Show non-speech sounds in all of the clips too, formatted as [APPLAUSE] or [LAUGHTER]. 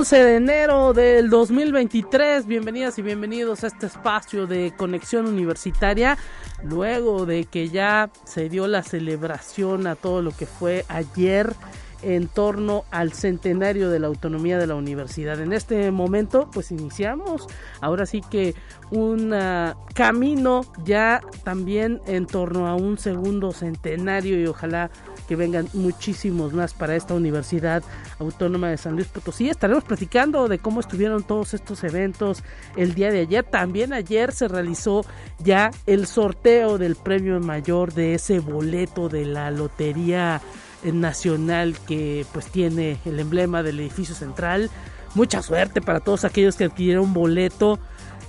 11 de enero del 2023, bienvenidas y bienvenidos a este espacio de conexión universitaria, luego de que ya se dio la celebración a todo lo que fue ayer en torno al centenario de la autonomía de la universidad. En este momento, pues iniciamos ahora sí que un ah, camino ya también en torno a un segundo centenario y ojalá que vengan muchísimos más para esta Universidad Autónoma de San Luis Potosí. Estaremos platicando de cómo estuvieron todos estos eventos el día de ayer. También ayer se realizó ya el sorteo del premio mayor de ese boleto de la Lotería Nacional que pues tiene el emblema del edificio central. Mucha suerte para todos aquellos que adquirieron boleto.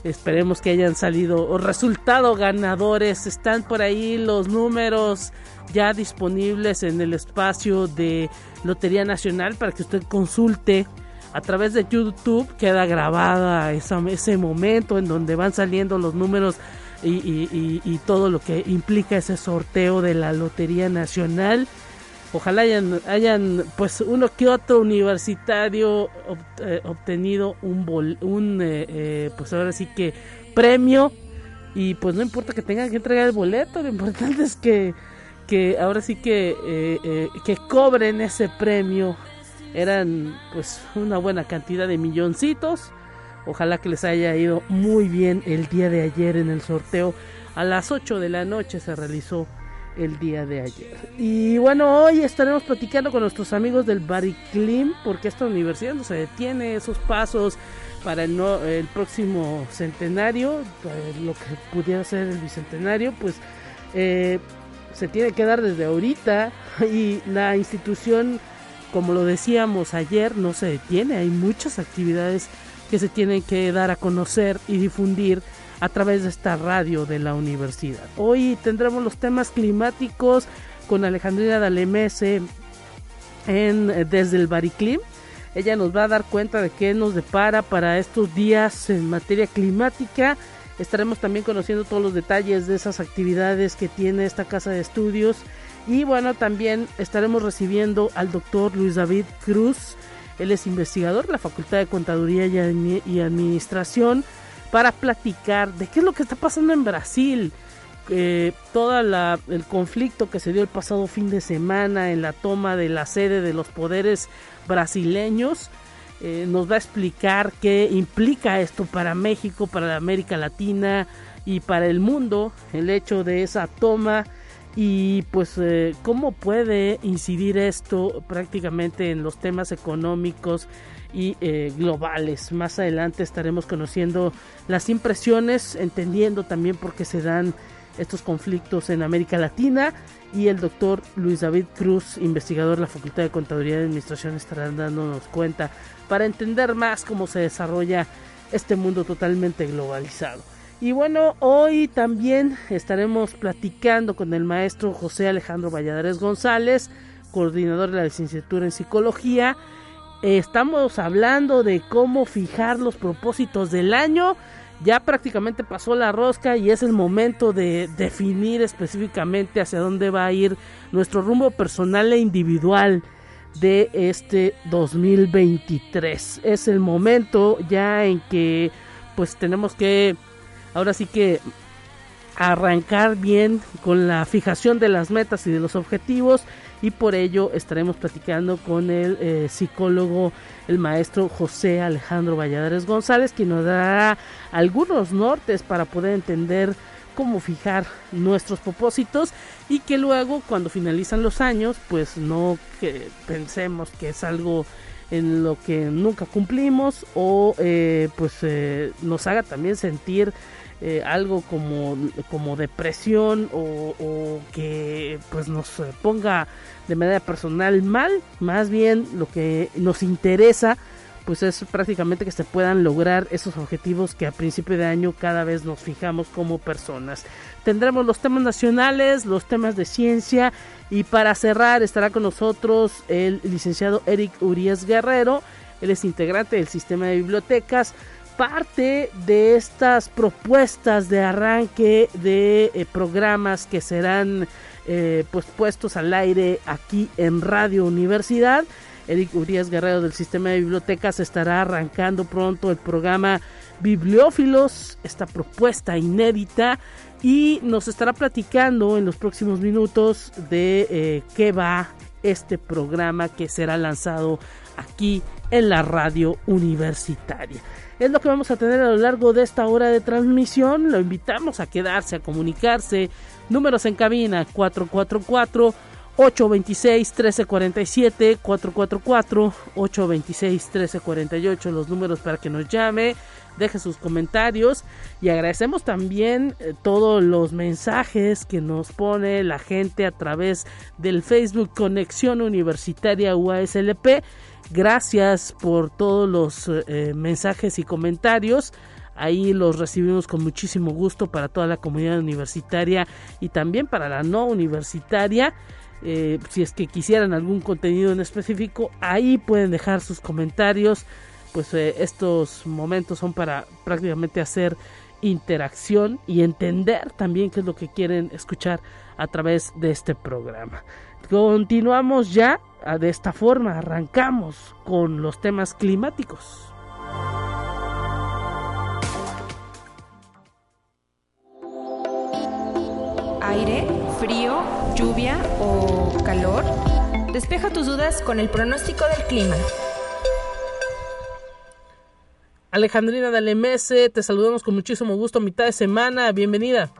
Esperemos que hayan salido o resultado ganadores. Están por ahí los números ya disponibles en el espacio de Lotería Nacional para que usted consulte a través de YouTube. Queda grabada ese momento en donde van saliendo los números y, todo lo que implica ese sorteo de la Lotería Nacional. Ojalá hayan, pues uno que otro universitario eh, obtenido un, un eh, eh, pues ahora sí que premio y pues no importa que tengan que entregar el boleto, lo importante es que que ahora sí que, eh, que cobren ese premio. Eran pues una buena cantidad de milloncitos. Ojalá que les haya ido muy bien el día de ayer en el sorteo. A las 8 de la noche se realizó el día de ayer. Y bueno, hoy estaremos platicando con nuestros amigos del Bariclim porque esta universidad no se detiene esos pasos para el, no, el próximo centenario, lo que pudiera ser el bicentenario, pues eh, se tiene que dar desde ahorita [LAUGHS] y la institución, como lo decíamos ayer, no se detiene. Hay muchas actividades que se tienen que dar a conocer y difundir a través de esta radio de la universidad. Hoy tendremos los temas climáticos con Alejandrina Dalemese en, desde el Bariclim. Ella nos va a dar cuenta de qué nos depara para estos días en materia climática Estaremos también conociendo todos los detalles de esas actividades que tiene esta casa de estudios. Y bueno, también estaremos recibiendo al doctor Luis David Cruz. Él es investigador de la Facultad de Contaduría y Administración para platicar de qué es lo que está pasando en Brasil. Eh, todo el conflicto que se dio el pasado fin de semana en la toma de la sede de los poderes brasileños eh, nos va a explicar qué implica esto para México, para América Latina y para el mundo, el hecho de esa toma y pues eh, cómo puede incidir esto prácticamente en los temas económicos y eh, globales. Más adelante estaremos conociendo las impresiones, entendiendo también por qué se dan estos conflictos en América Latina y el doctor Luis David Cruz, investigador de la Facultad de Contaduría y Administración, estará dándonos cuenta para entender más cómo se desarrolla este mundo totalmente globalizado. Y bueno, hoy también estaremos platicando con el maestro José Alejandro Valladares González, coordinador de la licenciatura en psicología. Estamos hablando de cómo fijar los propósitos del año ya prácticamente pasó la rosca y es el momento de definir específicamente hacia dónde va a ir nuestro rumbo personal e individual de este 2023. Es el momento ya en que pues tenemos que ahora sí que arrancar bien con la fijación de las metas y de los objetivos y por ello estaremos platicando con el eh, psicólogo, el maestro José Alejandro Valladares González, quien nos dará algunos nortes para poder entender cómo fijar nuestros propósitos y que luego cuando finalizan los años pues no que pensemos que es algo en lo que nunca cumplimos o eh, pues eh, nos haga también sentir eh, algo como, como depresión o, que pues nos ponga de manera personal mal, más bien lo que nos interesa pues es prácticamente que se puedan lograr esos objetivos que a principio de año cada vez nos fijamos como personas. Tendremos los temas nacionales, los temas de ciencia y para cerrar estará con nosotros el licenciado Eric Urias Guerrero, él es integrante del sistema de bibliotecas, parte de estas propuestas de arranque de eh, programas que serán eh, pues puestos al aire aquí en Radio Universidad. Eric Urias Guerrero del Sistema de Bibliotecas estará arrancando pronto el programa Bibliófilos, esta propuesta inédita, y nos estará platicando en los próximos minutos de eh, qué va este programa que será lanzado aquí la radio universitaria. Es lo que vamos a tener a lo largo de esta hora de transmisión. Lo invitamos a quedarse, a comunicarse. Números en cabina 444 826 1347 444 826 1348 los números para que nos llame deje sus comentarios y agradecemos también eh, todos los mensajes que nos pone la gente a través del Facebook Conexión Universitaria UASLP Gracias por todos los eh, mensajes y comentarios. Ahí los recibimos con muchísimo gusto para toda la comunidad universitaria y también para la no universitaria. Eh, si es que quisieran algún contenido en específico, ahí pueden dejar sus comentarios. Pues eh, estos momentos son para prácticamente hacer interacción y entender también qué es lo que quieren escuchar a través de este programa. Continuamos ya de esta forma, arrancamos con los temas climáticos. Aire, frío, lluvia o calor. Despeja tus dudas con el pronóstico del clima. Alejandrina Dalemese, te saludamos con muchísimo gusto, mitad de semana, bienvenida.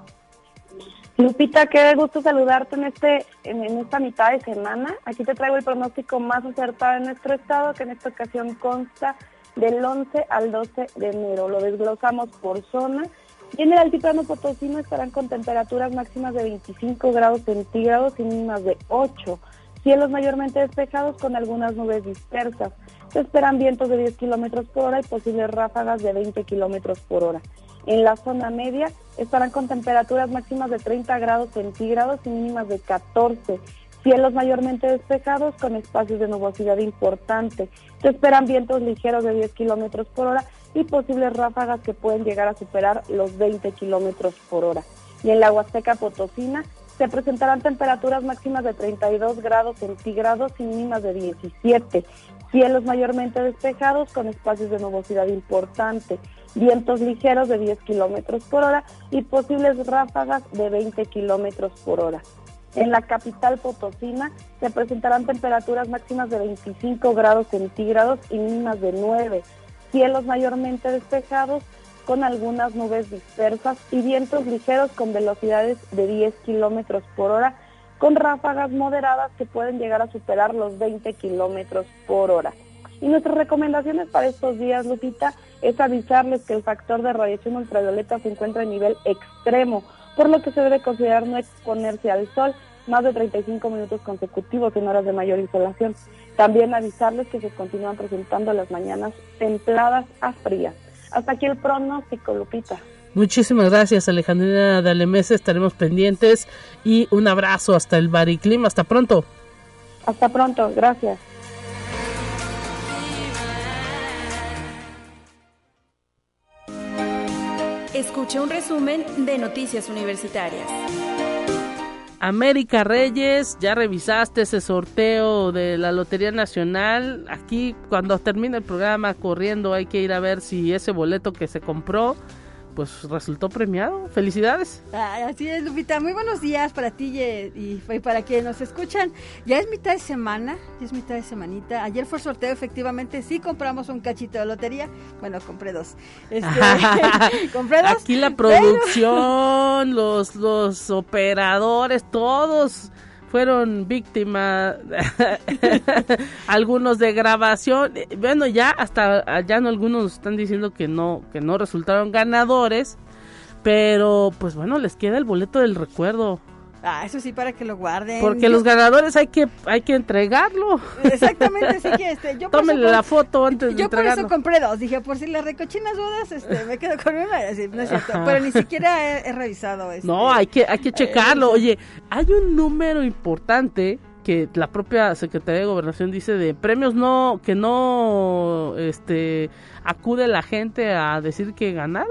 Lupita, qué gusto saludarte en este en, esta mitad de semana. Aquí te traigo el pronóstico más acertado de nuestro estado, que en esta ocasión consta del 11 al 12 de enero. Lo desglosamos por zona. Y en el altiplano potosino estarán con temperaturas máximas de 25 grados centígrados y mínimas de 8. Cielos mayormente despejados con algunas nubes dispersas. Se esperan vientos de 10 kilómetros por hora y posibles ráfagas de 20 kilómetros por hora. En la zona media estarán con temperaturas máximas de 30 grados centígrados y mínimas de 14. Cielos mayormente despejados con espacios de nubosidad importante. Se esperan vientos ligeros de 10 kilómetros por hora y posibles ráfagas que pueden llegar a superar los 20 kilómetros por hora. Y en la Huasteca Potosina se presentarán temperaturas máximas de 32 grados centígrados y mínimas de 17. Cielos mayormente despejados con espacios de nubosidad importante vientos ligeros de 10 kilómetros por hora y posibles ráfagas de 20 kilómetros por hora. En la capital potosina se presentarán temperaturas máximas de 25 grados centígrados y mínimas de 9, cielos mayormente despejados con algunas nubes dispersas y vientos ligeros con velocidades de 10 kilómetros por hora, con ráfagas moderadas que pueden llegar a superar los 20 kilómetros por hora. Y nuestras recomendaciones para estos días, Lupita, es avisarles que el factor de radiación ultravioleta se encuentra a nivel extremo, por lo que se debe considerar no exponerse al sol más de 35 minutos consecutivos en horas de mayor insolación. También avisarles que se continúan presentando las mañanas templadas a frías. Hasta aquí el pronóstico, Lupita. Muchísimas gracias, Alejandrina Dalemese. Estaremos pendientes y un abrazo hasta el Bariclim. Hasta pronto. Hasta pronto, gracias. Escuche un resumen de Noticias Universitarias. América Reyes, ya revisaste ese sorteo de la Lotería Nacional. Aquí cuando termine el programa corriendo hay que ir a ver si ese boleto que se compró pues resultó premiado. Felicidades. así es, Lupita. Muy buenos días para ti y, para quienes nos escuchan. Ya es mitad de semana, ya es mitad de semanita. Ayer fue sorteo, efectivamente, sí compramos un cachito de lotería. Bueno, compré dos. Este, [LAUGHS] [LAUGHS] compré dos. Aquí la producción, los, los operadores, todos fueron víctimas [LAUGHS] algunos de grabación. Bueno ya hasta ya no algunos están diciendo que no que no resultaron ganadores pero pues bueno les queda el boleto del recuerdo Ah, eso sí, para que lo guarden. Porque los ganadores hay que hay que entregarlo. Exactamente, sí que este, yo [LAUGHS] Tómenle la foto antes de Yo entregarlo. por eso compré dos, dije, por si las recochinas dudas, este, me quedo con una, así, no es cierto, pero ni siquiera he, he revisado este, No, hay que hay que checarlo. Oye, hay un número importante que la propia Secretaría de Gobernación dice de premios no que no este acude la gente a decir que ganaron.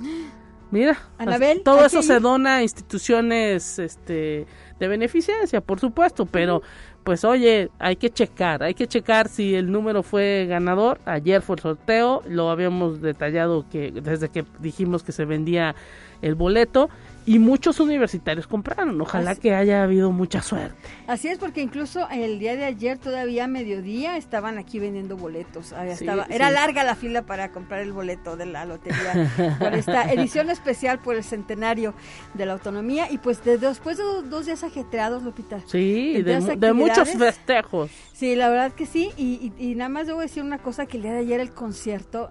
[GASPS] [LAUGHS] Mira, Anabel, todo ¿hay eso se dona a instituciones este de beneficencia, por supuesto, pero pues oye, hay que checar, hay que checar si el número fue ganador. Ayer fue el sorteo, lo habíamos detallado que desde que dijimos que se vendía el boleto y muchos universitarios compraron. Ojalá Así- que haya habido mucha suerte. Así es, porque incluso el día de ayer, todavía a mediodía, estaban aquí vendiendo boletos. Ah, Sí, estaba, era sí. larga la fila para comprar el boleto de la lotería [LAUGHS] por esta edición especial por el centenario de la autonomía. Y pues de- después de dos, dos días ajetreados, Lupita. Sí, de, muchos festejos. Sí, la verdad que sí. Y, y- y nada más debo decir una cosa, que el día de ayer el concierto,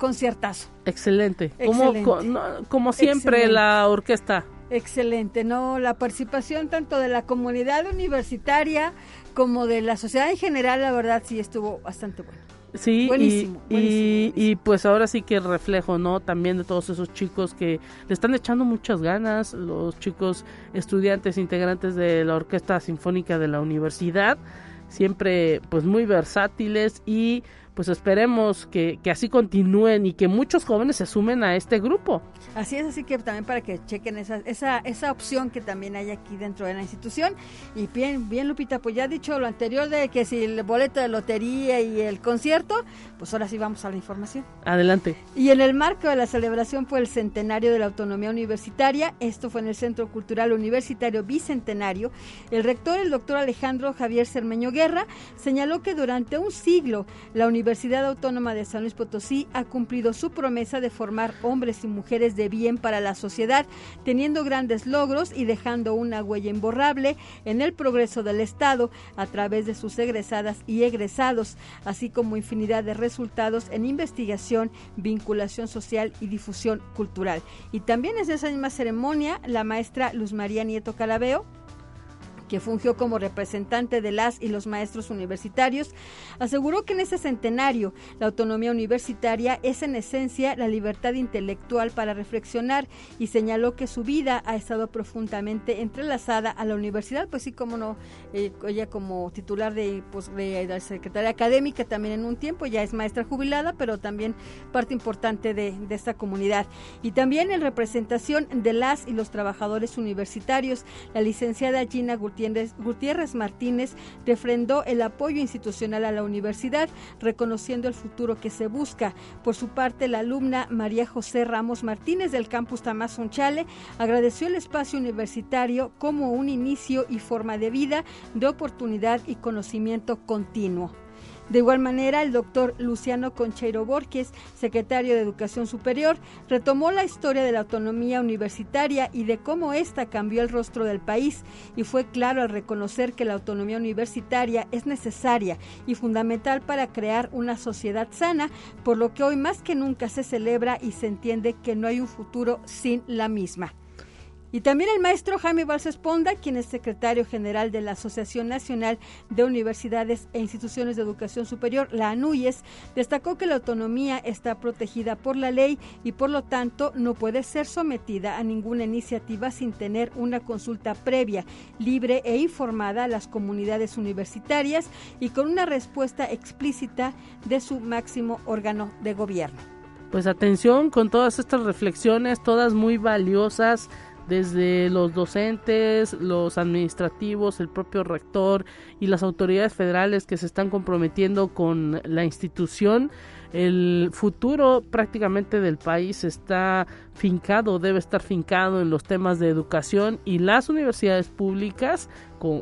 conciertazo. Excelente. Como, Excelente. no, como siempre Excelente. la orquesta. Excelente, ¿no? La participación tanto de la comunidad universitaria como de la sociedad en general, la verdad sí estuvo bastante bueno. Sí, y- Buenísimo, y, buenísimo, y pues ahora sí que reflejo, ¿no? También de todos esos chicos que le están echando muchas ganas, los chicos estudiantes integrantes de la Orquesta Sinfónica de la Universidad, siempre pues muy versátiles y pues esperemos que, que así continúen y que muchos jóvenes se sumen a este grupo. Así es, así que también para que chequen esa, esa, esa opción que también hay aquí dentro de la institución. Y bien, bien Lupita, pues ya dicho lo anterior de que si el boleto de lotería y el concierto, pues ahora sí vamos a la información. Adelante. Y en el marco de la celebración por el centenario de la autonomía universitaria, esto fue en el Centro Cultural Universitario Bicentenario, el rector, el doctor Alejandro Javier Cermeño Guerra, señaló que durante un siglo la Universidad Autónoma de San Luis Potosí ha cumplido su promesa de formar hombres y mujeres de bien para la sociedad, teniendo grandes logros y dejando una huella imborrable en el progreso del Estado a través de sus egresadas y egresados, así como infinidad de resultados en investigación, vinculación social y difusión cultural. Y también en esa misma ceremonia, la maestra Luz María Nieto Calabeo que fungió como representante de las y los maestros universitarios, aseguró que en ese centenario la autonomía universitaria es en esencia la libertad intelectual para reflexionar y señaló que su vida ha estado profundamente entrelazada a la universidad, pues sí, como no, eh, ella como titular de, pues, de la Secretaría Académica también en un tiempo, ya es maestra jubilada, pero también parte importante de, de esta comunidad. Y también en representación de las y los trabajadores universitarios, la licenciada Gina Gutiérrez, Gutiérrez Martínez refrendó el apoyo institucional a la universidad, reconociendo el futuro que se busca. Por su parte, la alumna María José Ramos Martínez del campus Tamazunchale agradeció el espacio universitario como un inicio y forma de vida, de oportunidad y conocimiento continuo. De igual manera, el doctor Luciano Concheiro Borges, secretario de Educación Superior, retomó la historia de la autonomía universitaria y de cómo ésta cambió el rostro del país y fue claro al reconocer que la autonomía universitaria es necesaria y fundamental para crear una sociedad sana, por lo que hoy más que nunca se celebra y se entiende que no hay un futuro sin la misma. Y también el maestro Jaime Balses Ponda, quien es secretario general de la Asociación Nacional de Universidades e Instituciones de Educación Superior, la ANUYES, destacó que la autonomía está protegida por la ley y por lo tanto no puede ser sometida a ninguna iniciativa sin tener una consulta previa, libre e informada a las comunidades universitarias y con una respuesta explícita de su máximo órgano de gobierno. Pues atención con todas estas reflexiones, todas muy valiosas desde los docentes, los administrativos, el propio rector y las autoridades federales que se están comprometiendo con la institución. El futuro prácticamente del país está fincado, debe estar fincado en los temas de educación y las universidades públicas,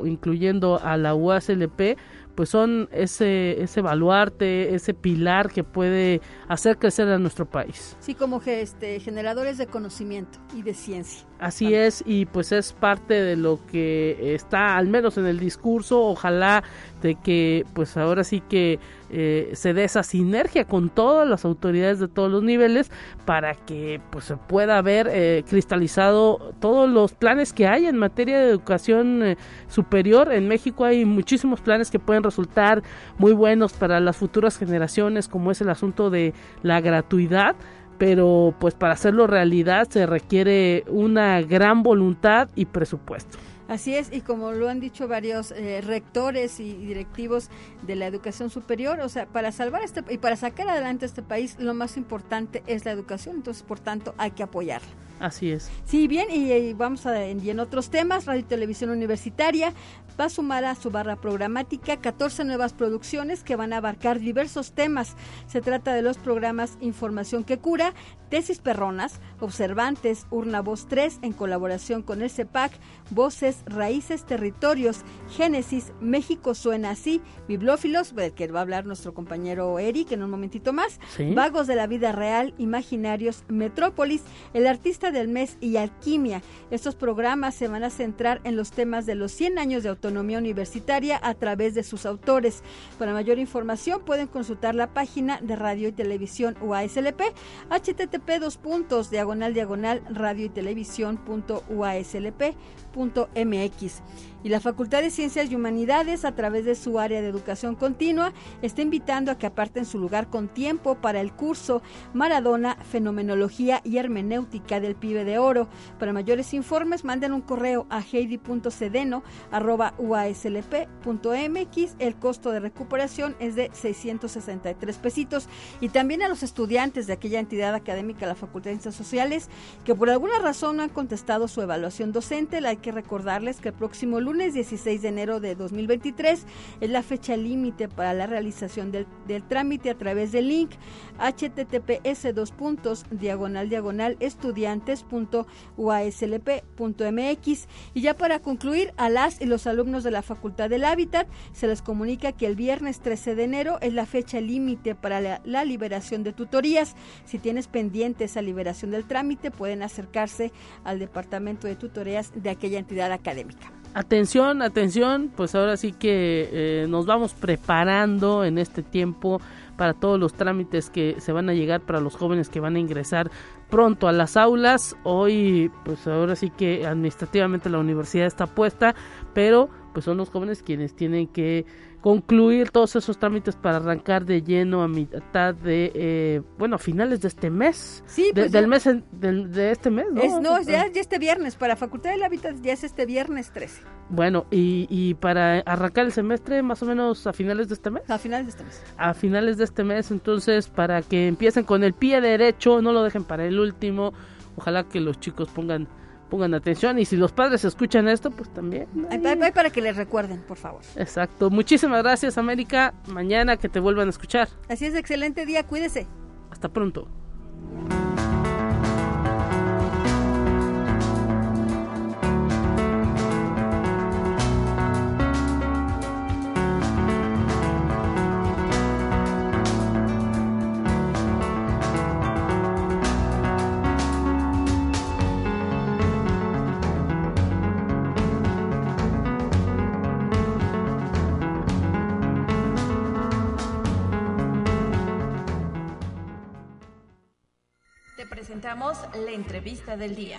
incluyendo a la UASLP, pues son ese, ese baluarte, ese pilar que puede hacer crecer a nuestro país. Sí, como este, generadores de conocimiento y de ciencia. Así es, y pues es parte de lo que está al menos en el discurso, ojalá de que pues ahora sí que eh, se dé esa sinergia con todas las autoridades de todos los niveles para que pues se pueda ver eh, cristalizado todos los planes que hay en materia de educación eh, superior. En México hay muchísimos planes que pueden resultar muy buenos para las futuras generaciones, como es el asunto de la gratuidad pero pues para hacerlo realidad se requiere una gran voluntad y presupuesto. Así es, y como lo han dicho varios eh, rectores y directivos de la educación superior, o sea, para salvar este y para sacar adelante este país, lo más importante es la educación, entonces por tanto hay que apoyarla. Así es. Sí, bien, y, vamos a y en otros temas, Radio y Televisión Universitaria va a sumar a su barra programática 14 nuevas producciones que van a abarcar diversos temas. Se trata de los programas Información que cura, Tesis Perronas, Observantes, Urna Voz 3 en colaboración con el CEPAC, Voces, Raíces, Territorios, Génesis, México suena así, Bibliófilos, del que va a hablar nuestro compañero Eric en un momentito más, Vagos de la vida real, Imaginarios, Metrópolis, El artista del mes y Alquimia. Estos programas se van a centrar en los temas de los 100 años de autonomía universitaria a través de sus autores. Para mayor información pueden consultar la página de Radio y Televisión UASLP, http dos puntos diagonal diagonal radio y televisión punto uaslp punto mx y la Facultad de Ciencias y Humanidades, a través de su área de educación continua, está invitando a que aparten su lugar con tiempo para el curso Maradona, Fenomenología y Hermenéutica del Pibe de Oro. Para mayores informes, manden un correo a heidi.cedeno.uaslp.mx. El costo de recuperación es de 663 pesitos. Y también a los estudiantes de aquella entidad académica, la Facultad de Ciencias Sociales, que por alguna razón no han contestado su evaluación docente, hay que recordarles que el próximo lunes lunes 16 de enero de 2023 es la fecha límite para la realización del, trámite a través del link https dos puntos diagonal diagonal estudiantes.uaslp.mx y ya para concluir a las y los alumnos de la Facultad del Hábitat se les comunica que el viernes 13 de enero es la fecha límite para la, la liberación de tutorías. Si tienes pendiente esa liberación del trámite pueden acercarse al departamento de tutorías de aquella entidad académica atención, atención, pues ahora sí que eh, nos vamos preparando en este tiempo para todos los trámites que se van a llegar para los jóvenes que van a ingresar pronto a las aulas. Hoy, pues ahora sí que administrativamente la universidad está puesta, pero pues son los jóvenes quienes tienen que concluir todos esos trámites para arrancar de lleno a mitad de, eh, bueno, a finales de este mes. Sí, pues del mes, de este mes, ¿no? Es, no, ya, ya, este viernes, para Facultad del Hábitat ya es este viernes 13. Bueno, y, y para arrancar el semestre más o menos a finales de este mes. A finales de este mes. A finales de este mes, entonces, para que empiecen con el pie derecho, no lo dejen para el último. Ojalá que los chicos pongan pongan atención y si los padres escuchan esto, pues también. Hay para que les recuerden, por favor. Exacto. Muchísimas gracias, América. Mañana que te vuelvan a escuchar. Así es, excelente día, cuídese. Hasta pronto. La entrevista del día.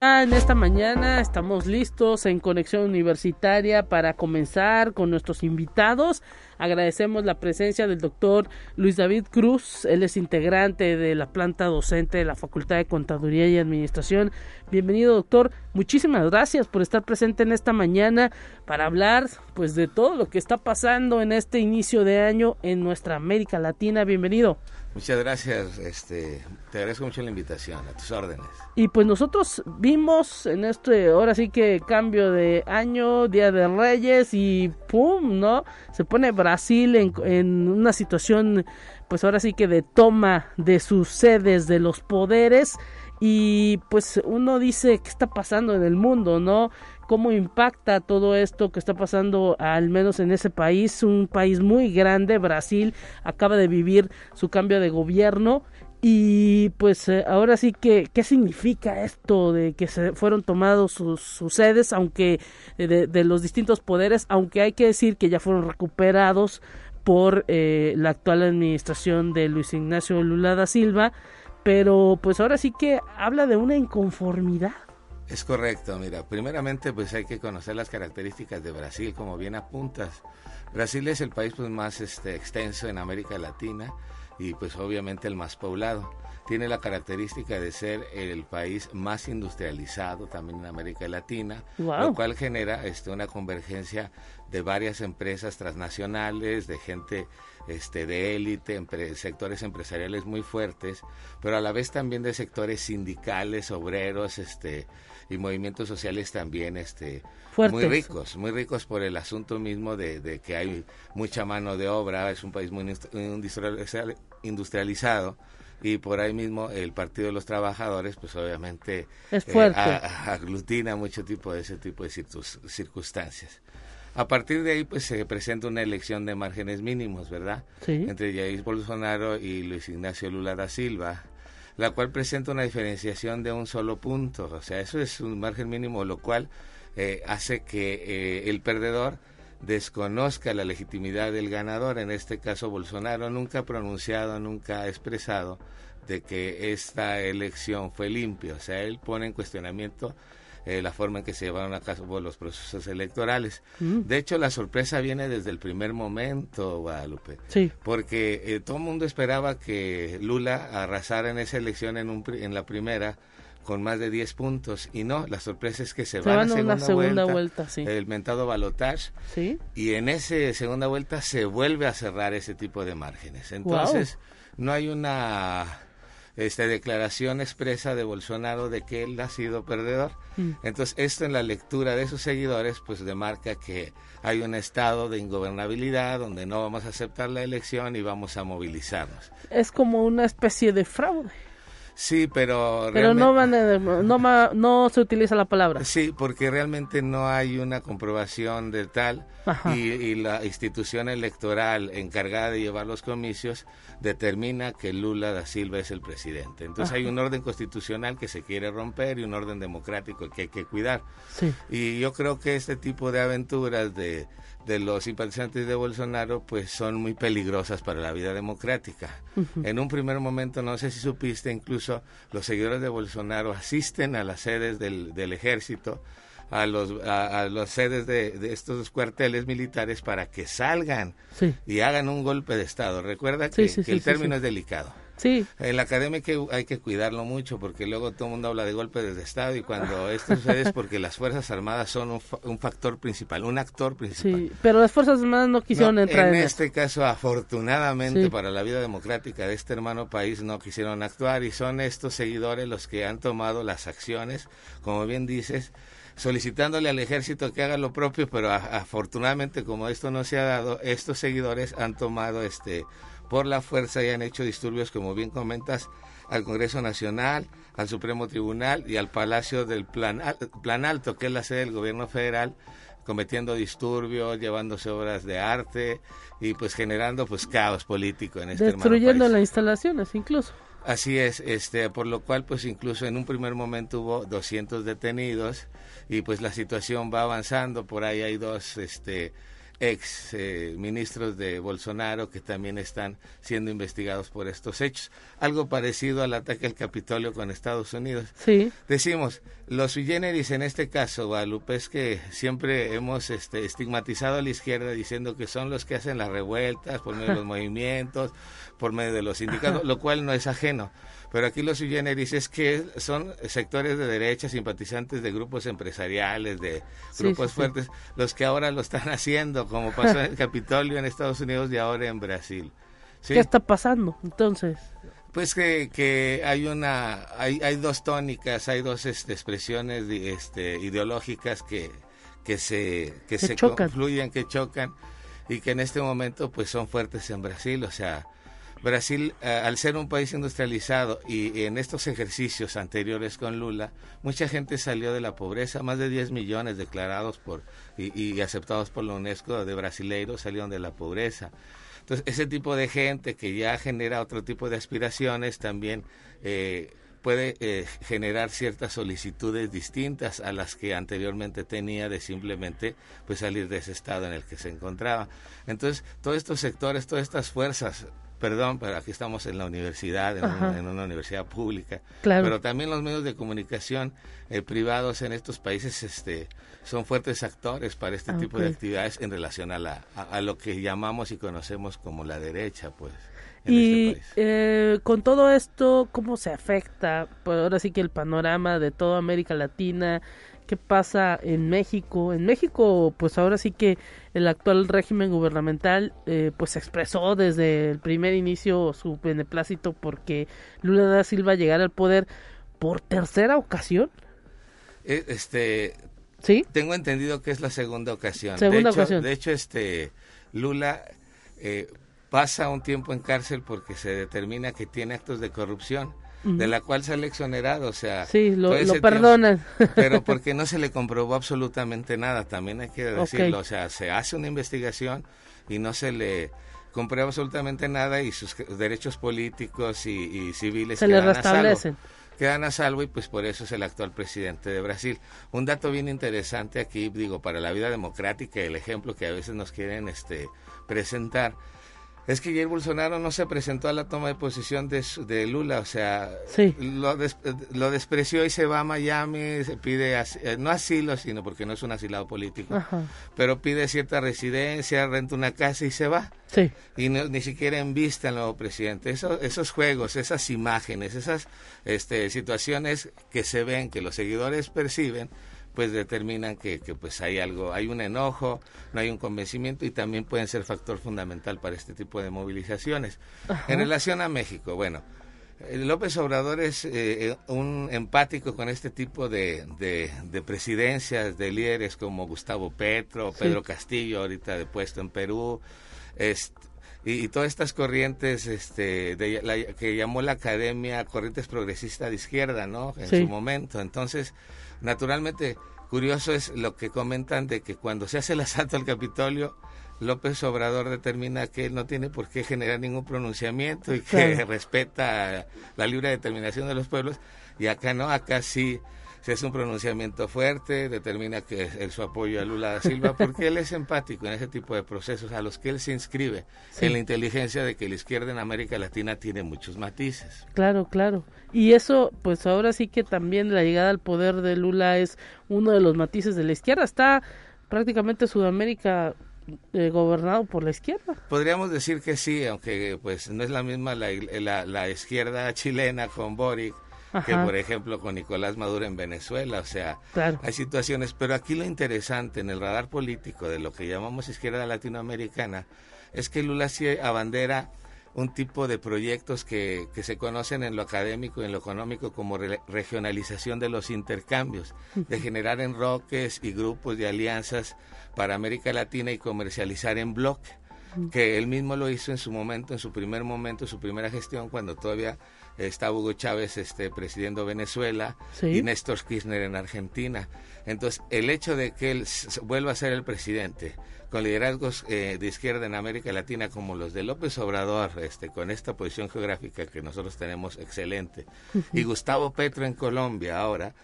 En esta mañana estamos listos en Conexión Universitaria para comenzar con nuestros invitados. Agradecemos la presencia del doctor Luis David Cruz. Él es integrante de la planta docente de la Facultad de Contaduría y Administración. Bienvenido, doctor. Muchísimas gracias por estar presente en esta mañana para hablar pues de todo lo que está pasando en este inicio de año en nuestra América Latina. Bienvenido. Muchas gracias, este, te agradezco mucho la invitación, a tus órdenes. Y pues nosotros vimos en este, ahora sí que cambio de año, Día de Reyes y ¡pum! ¿no? Se pone Brasil en, en una situación, pues ahora sí que de toma de sus sedes, de los poderes y pues uno dice qué está pasando en el mundo, ¿no? Cómo impacta todo esto que está pasando al menos en ese país, un país muy grande, Brasil acaba de vivir su cambio de gobierno y pues eh, ahora sí que, ¿qué significa esto de que se fueron tomados sus, sedes, aunque eh, de, los distintos poderes, aunque hay que decir que ya fueron recuperados por eh, la actual administración de Luis Ignacio Lula da Silva, pero pues ahora sí que habla de una inconformidad es correcto, mira, primeramente pues hay que conocer las características de Brasil, como bien apuntas. Brasil es el país pues más este, extenso en América Latina y pues obviamente el más poblado. Tiene la característica de ser el país más industrializado también en América Latina, lo cual genera este, una convergencia de varias empresas transnacionales, de gente este, de élite, sectores empresariales muy fuertes, pero a la vez también de sectores sindicales, obreros, este, y movimientos sociales también este muy ricos, muy ricos por el asunto mismo de, que hay mucha mano de obra, es un país muy industrializado y por ahí mismo el Partido de los Trabajadores pues obviamente es eh, aglutina mucho tipo de ese tipo de circunstancias. A partir de ahí, pues se presenta una elección de márgenes mínimos, ¿verdad? Entre Jair Bolsonaro y Luis Ignacio Lula da Silva la cual presenta una diferenciación de un solo punto. O sea, eso es un margen mínimo, lo cual eh, hace que eh, el perdedor desconozca la legitimidad del ganador. En este caso, Bolsonaro nunca ha pronunciado, nunca ha expresado de que esta elección fue limpia. O sea, él pone en cuestionamiento eh, la forma en que se llevaron a cabo los procesos electorales. Mm. De hecho, la sorpresa viene desde el primer momento, Guadalupe. Sí. Porque eh, todo el mundo esperaba que Lula arrasara en esa elección en, un, en la primera con más de 10 puntos y no, la sorpresa es que se, van, a segunda, segunda vuelta, el mentado balotage ¿Sí? y en esa segunda vuelta se vuelve a cerrar ese tipo de márgenes. Entonces, no hay una esta declaración expresa de Bolsonaro de que él ha sido perdedor. Mm. Entonces, esto en la lectura de sus seguidores, pues demarca que hay un estado de ingobernabilidad donde no vamos a aceptar la elección y vamos a movilizarnos. Es como una especie de fraude. Sí, pero... Pero no, no, no se utiliza la palabra. Sí, porque realmente no hay una comprobación de tal y, la institución electoral encargada de llevar los comicios determina que Lula da Silva es el presidente. Entonces hay un orden constitucional que se quiere romper y un orden democrático que hay que cuidar. Sí. Y yo creo que este tipo de aventuras de de los simpatizantes de Bolsonaro pues son muy peligrosas para la vida democrática. En un primer momento, no sé si supiste, incluso los seguidores de Bolsonaro asisten a las sedes del, del ejército, a los a, las sedes de, de, estos cuarteles militares para que salgan y hagan un golpe de Estado. Recuerda que, que el término es delicado. Sí. En la academia que hay que cuidarlo mucho porque luego todo el mundo habla de golpe de Estado y cuando esto sucede es porque las Fuerzas Armadas son un, factor principal, un actor principal. Sí, pero las Fuerzas Armadas no quisieron entrar en, en este caso. Afortunadamente para la vida democrática de este hermano país no quisieron actuar y son estos seguidores los que han tomado las acciones, como bien dices, solicitándole al ejército que haga lo propio, pero afortunadamente como esto no se ha dado, estos seguidores han tomado este por la fuerza y han hecho disturbios, como bien comentas, al Congreso Nacional, al Supremo Tribunal y al Palacio del Plan, Plan Alto, que es la sede del gobierno federal, cometiendo disturbios, llevándose obras de arte y pues generando pues caos político en este Destruyendo las instalaciones incluso. Así es, este, por lo cual pues incluso en un primer momento hubo 200 detenidos y pues la situación va avanzando, por ahí hay dos este ex eh, ministros de Bolsonaro que también están siendo investigados por estos hechos. Algo parecido al ataque al Capitolio con Estados Unidos. Sí. Decimos, los sui generis en este caso, Guadalupe, es que siempre hemos este, estigmatizado a la izquierda diciendo que son los que hacen las revueltas por medio de los [LAUGHS] movimientos, por medio de los sindicatos, lo cual no es ajeno. Pero aquí los sui generis es que son sectores de derecha, simpatizantes de grupos empresariales, de grupos fuertes, los que ahora lo están haciendo, como pasó en el Capitolio en Estados Unidos y ahora en Brasil. ¿Qué está pasando entonces? Pues que, que hay una hay, hay dos tónicas, hay dos este, expresiones este, ideológicas que, que se que, se confluyen, que chocan y que en este momento pues son fuertes en Brasil, o sea, Brasil, eh, al ser un país industrializado y en estos ejercicios anteriores con Lula, mucha gente salió de la pobreza, más de 10 millones declarados por y, aceptados por la UNESCO de brasileiros salieron de la pobreza. Entonces, ese tipo de gente que ya genera otro tipo de aspiraciones también eh, puede eh, generar ciertas solicitudes distintas a las que anteriormente tenía de simplemente pues salir de ese estado en el que se encontraba. Entonces, todos estos sectores, todas estas fuerzas perdón, pero aquí estamos en la universidad, en, una, universidad pública, pero también los medios de comunicación eh, privados en estos países este, son fuertes actores para este tipo de actividades en relación a, la, a, lo que llamamos y conocemos como la derecha, pues. y este eh, con todo esto, ¿cómo se afecta? Pues ahora sí que el panorama de toda América Latina, qué pasa en México. En México, pues ahora sí que el actual régimen gubernamental, eh, pues expresó desde el primer inicio su beneplácito porque Lula da Silva llegara al poder por tercera ocasión. E, este, sí. Tengo entendido que es la segunda ocasión. Segunda de hecho, ocasión. De hecho, este, Lula eh, pasa un tiempo en cárcel porque se determina que tiene actos de corrupción de la cual sale exonerado, o sea, sí, lo, perdonan. [LAUGHS] pero porque no se le comprobó absolutamente nada, también hay que decirlo, o sea, se hace una investigación y no se le comprueba absolutamente nada y sus derechos políticos y, civiles se le restablecen. quedan a salvo y pues por eso es el actual presidente de Brasil. Un dato bien interesante aquí, digo, para la vida democrática, el ejemplo que a veces nos quieren este presentar es que Jair Bolsonaro no se presentó a la toma de posición de, de Lula, o sea, lo, lo, despreció y se va a Miami, se pide, eh, no asilo, sino porque no es un asilado político, pero pide cierta residencia, renta una casa y se va. Sí. Y ni siquiera en vista al nuevo presidente. Eso, esos juegos, esas imágenes, esas este, situaciones que se ven, que los seguidores perciben, pues determinan que, que, pues hay algo, hay un enojo, no hay un convencimiento y también pueden ser factor fundamental para este tipo de movilizaciones. En relación a México, bueno, eh, López Obrador es eh, un empático con este tipo de, de, presidencias, de líderes como Gustavo Petro, Pedro Castillo, ahorita de puesto en Perú, y, todas estas corrientes este, de, que llamó la academia corrientes progresistas de izquierda, ¿no? En su momento. Entonces, naturalmente, curioso es lo que comentan de que cuando se hace el asalto al Capitolio, López Obrador determina que él no tiene por qué generar ningún pronunciamiento y que [LAUGHS] respeta la libre determinación de los pueblos, y acá no, acá sí se hace un pronunciamiento fuerte, determina que es su apoyo a Lula da Silva, porque él es empático en ese tipo de procesos a los que él se inscribe, en la inteligencia de que la izquierda en América Latina tiene muchos matices. Claro, claro. Y eso, pues ahora sí que también la llegada al poder de Lula es uno de los matices de la izquierda. Está prácticamente Sudamérica eh, gobernado por la izquierda. Podríamos decir que sí, aunque pues no es la misma la, la, la izquierda chilena con Boric que por ejemplo con Nicolás Maduro en Venezuela, o sea, hay situaciones, pero aquí lo interesante en el radar político de lo que llamamos izquierda latinoamericana es que Lula sí abandera un tipo de proyectos que, que, se conocen en lo académico y en lo económico como regionalización de los intercambios, de generar enroques y grupos de alianzas para América Latina y comercializar en bloque, que él mismo lo hizo en su momento, en su primer momento, su primera gestión, cuando todavía está Hugo Chávez este, presidiendo Venezuela y Néstor Kirchner en Argentina. Entonces, el hecho de que él vuelva a ser el presidente con liderazgos eh, de izquierda en América Latina como los de López Obrador, este, con esta posición geográfica que nosotros tenemos excelente, y Gustavo Petro en Colombia ahora,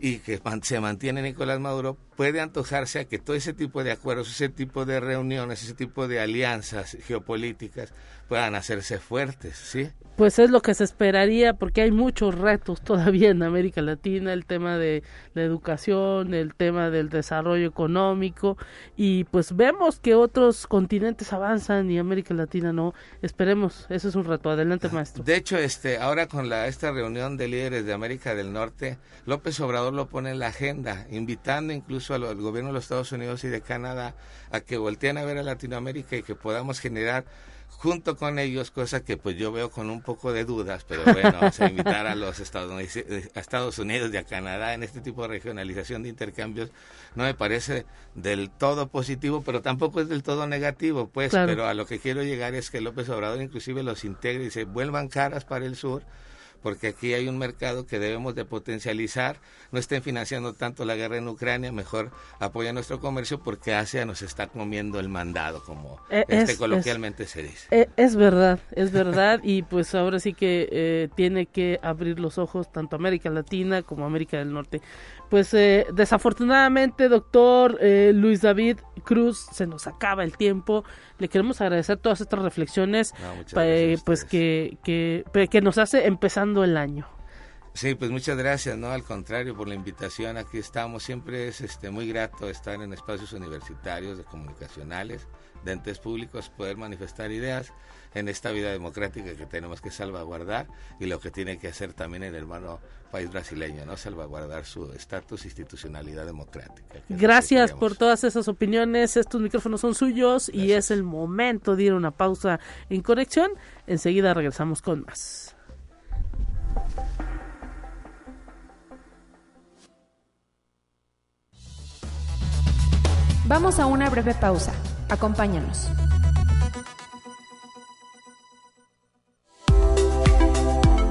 y que se mantiene Nicolás Maduro, puede antojarse a que todo ese tipo de acuerdos, ese tipo de reuniones, ese tipo de alianzas geopolíticas puedan hacerse fuertes, ¿sí? Pues es lo que se esperaría porque hay muchos retos todavía en América Latina, el tema de la educación, el tema del desarrollo económico y pues vemos que otros continentes avanzan y América Latina no. Esperemos, eso es un reto. Adelante, maestro. De hecho, este ahora con la esta reunión de líderes de América del Norte, López Obrador lo pone en la agenda, invitando incluso al, gobierno de los Estados Unidos y de Canadá a que volteen a ver a Latinoamérica y que podamos generar junto con ellos, cosa que pues yo veo con un poco de dudas, pero bueno, o invitar a los Estados, a Estados Unidos y a Canadá en este tipo de regionalización de intercambios. No me parece del todo positivo, pero tampoco es del todo negativo, pues, pero a lo que quiero llegar es que López Obrador inclusive los integre y se vuelvan caras para el sur, porque aquí hay un mercado que debemos de potencializar, no estén financiando tanto la guerra en Ucrania, mejor apoya nuestro comercio porque Asia nos está comiendo el mandado, como eh, este coloquialmente se dice. Eh, es, verdad, es verdad, y pues ahora sí que eh, tiene que abrir los ojos tanto América Latina como América del Norte. Pues desafortunadamente, doctor Luis David Cruz, se nos acaba el tiempo. Le queremos agradecer todas estas reflexiones, pues que, que, que nos hace empezando el año. Sí, pues muchas gracias, no, al contrario, por la invitación, aquí estamos, siempre es este muy grato estar en espacios universitarios, de comunicacionales, de entes públicos, poder manifestar ideas en esta vida democrática que tenemos que salvaguardar y lo que tiene que hacer también el hermano país brasileño, ¿no? Salvaguardar su estatus institucionalidad democrática. Gracias por todas esas opiniones, estos micrófonos son suyos y es el momento de ir a una pausa en conexión, enseguida regresamos con más. Vamos a una breve pausa. Acompáñanos.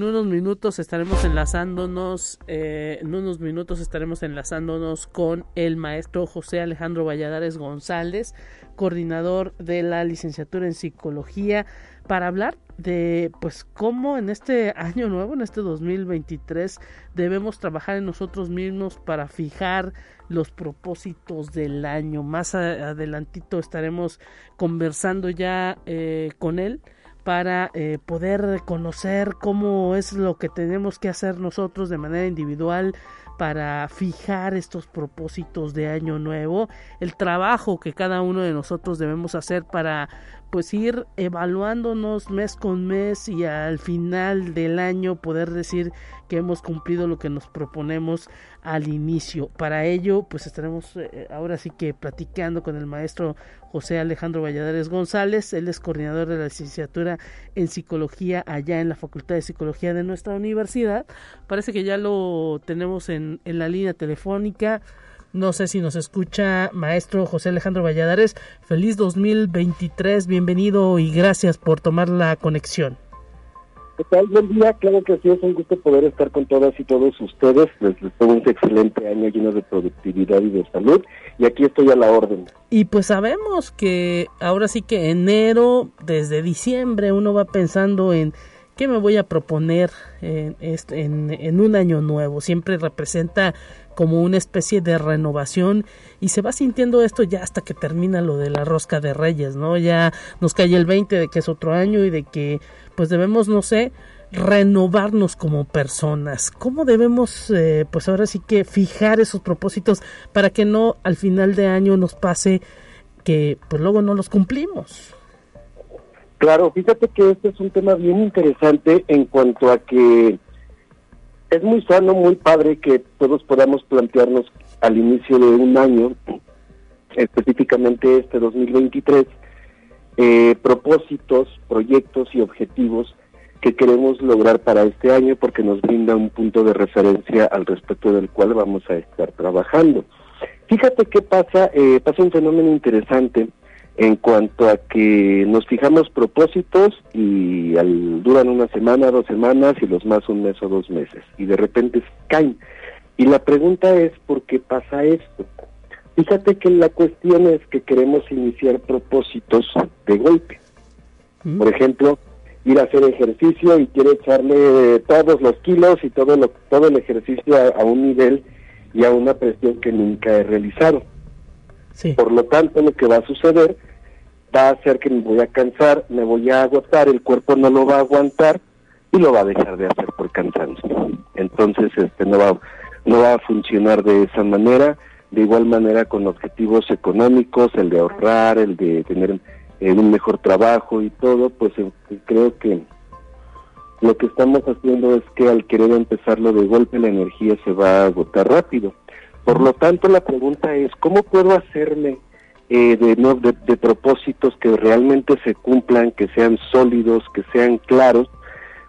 En unos minutos estaremos enlazándonos, eh, en unos minutos estaremos enlazándonos con el maestro José Alejandro Valladares González, coordinador de la licenciatura en psicología, para hablar de pues cómo en este año nuevo, en este 2023, debemos trabajar en nosotros mismos para fijar los propósitos del año. Más adelantito estaremos conversando ya eh, con él para eh, poder conocer cómo es lo que tenemos que hacer nosotros de manera individual para fijar estos propósitos de año nuevo, el trabajo que cada uno de nosotros debemos hacer para pues ir evaluándonos mes con mes y al final del año poder decir que hemos cumplido lo que nos proponemos al inicio. Para ello, pues estaremos eh, ahora sí que platicando con el maestro José Alejandro Valladares González. Él es coordinador de la licenciatura en psicología allá en la Facultad de Psicología de nuestra universidad. Parece que ya lo tenemos en, en la línea telefónica. No sé si nos escucha maestro José Alejandro Valladares. Feliz 2023, bienvenido y gracias por tomar la conexión. ¿Qué tal? Buen día, claro que sí, es un gusto poder estar con todas y todos ustedes. Les deseo un excelente año lleno de productividad y de salud y aquí estoy a la orden. Y pues sabemos que ahora sí que enero, desde diciembre, uno va pensando en qué me voy a proponer en, en, en un año nuevo. Siempre representa como una especie de renovación y se va sintiendo esto ya hasta que termina lo de la rosca de reyes, ¿no? Ya nos cae el 20 de que es otro año y de que pues debemos, no sé, renovarnos como personas. ¿Cómo debemos, eh, pues ahora sí que fijar esos propósitos para que no al final de año nos pase que pues luego no los cumplimos? Claro, fíjate que este es un tema bien interesante en cuanto a que es muy sano, muy padre que todos podamos plantearnos al inicio de un año, específicamente este 2023, eh, propósitos, proyectos y objetivos que queremos lograr para este año porque nos brinda un punto de referencia al respecto del cual vamos a estar trabajando. Fíjate qué pasa, eh, pasa un fenómeno interesante en cuanto a que nos fijamos propósitos y al, duran una semana, dos semanas y los más un mes o dos meses y de repente caen. Y la pregunta es, ¿por qué pasa esto? Fíjate que la cuestión es que queremos iniciar propósitos de golpe. Por ejemplo, ir a hacer ejercicio y quiero echarle todos los kilos y todo, lo, todo el ejercicio a, un nivel y a una presión que nunca he realizado. Por lo tanto, lo que va a suceder va a hacer que me voy a cansar, me voy a agotar, el cuerpo no lo va a aguantar y lo va a dejar de hacer por cansancio. Entonces, este no va no va a funcionar de esa manera, de igual manera con objetivos económicos, el de ahorrar, el de tener eh, un mejor trabajo y todo, pues eh, creo que lo que estamos haciendo es que al querer empezarlo de golpe la energía se va a agotar rápido. Por lo tanto, la pregunta es, ¿cómo puedo hacerme eh, de, no, de, de propósitos que realmente se cumplan, que sean sólidos, que sean claros?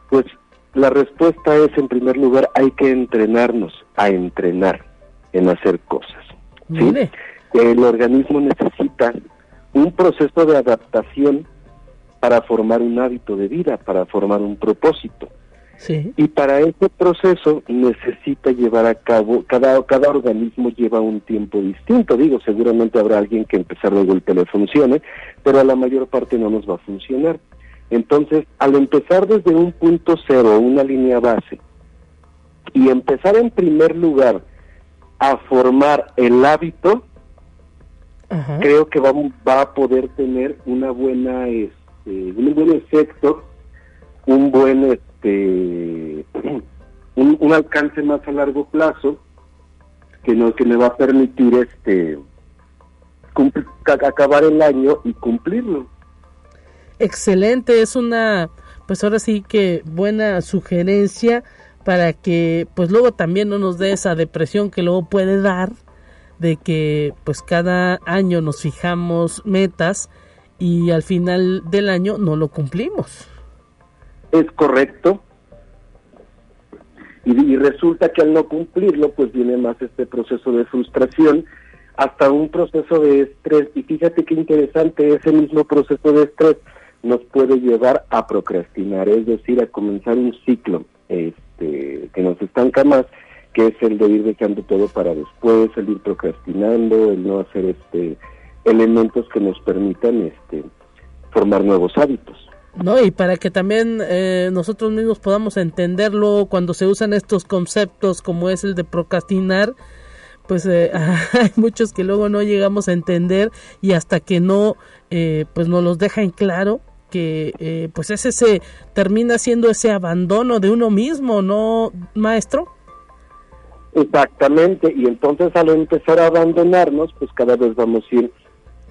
Pues la respuesta es, en primer lugar, hay que entrenarnos a entrenar en hacer cosas. ¿sí? El organismo necesita un proceso de adaptación para formar un hábito de vida, para formar un propósito. Sí. Y para ese proceso necesita llevar a cabo, cada, cada organismo lleva un tiempo distinto. Digo, seguramente habrá alguien que empezar de golpe le funcione, pero a la mayor parte no nos va a funcionar. Entonces, al empezar desde un punto cero, una línea base, y empezar en primer lugar a formar el hábito, Ajá. creo que va, va a poder tener una buena, este, un buen efecto, un buen, este, [CLEARS THROAT] un, alcance más a largo plazo que no que me va a permitir, este, acabar el año y cumplirlo. Excelente, es una, pues ahora sí que buena sugerencia para que pues luego también no nos dé esa depresión que luego puede dar de que pues cada año nos fijamos metas y al final del año no lo cumplimos. Es correcto. Y, y resulta que al no cumplirlo, pues viene más este proceso de frustración hasta un proceso de estrés. Y fíjate qué interesante, ese mismo proceso de estrés nos puede llevar a procrastinar, es decir, a comenzar un ciclo este, que nos estanca más, que es el de ir dejando todo para después, el ir procrastinando, el no hacer este elementos que nos permitan este formar nuevos hábitos. ¿No? Y para que también eh, nosotros mismos podamos entenderlo cuando se usan estos conceptos como es el de procrastinar, pues eh, [LAUGHS] hay muchos que luego no llegamos a entender y hasta que no, eh, pues nos los deja en claro que eh, pues ese se termina siendo ese abandono de uno mismo, ¿no, maestro? Exactamente, y entonces al empezar a abandonarnos, pues cada vez vamos a ir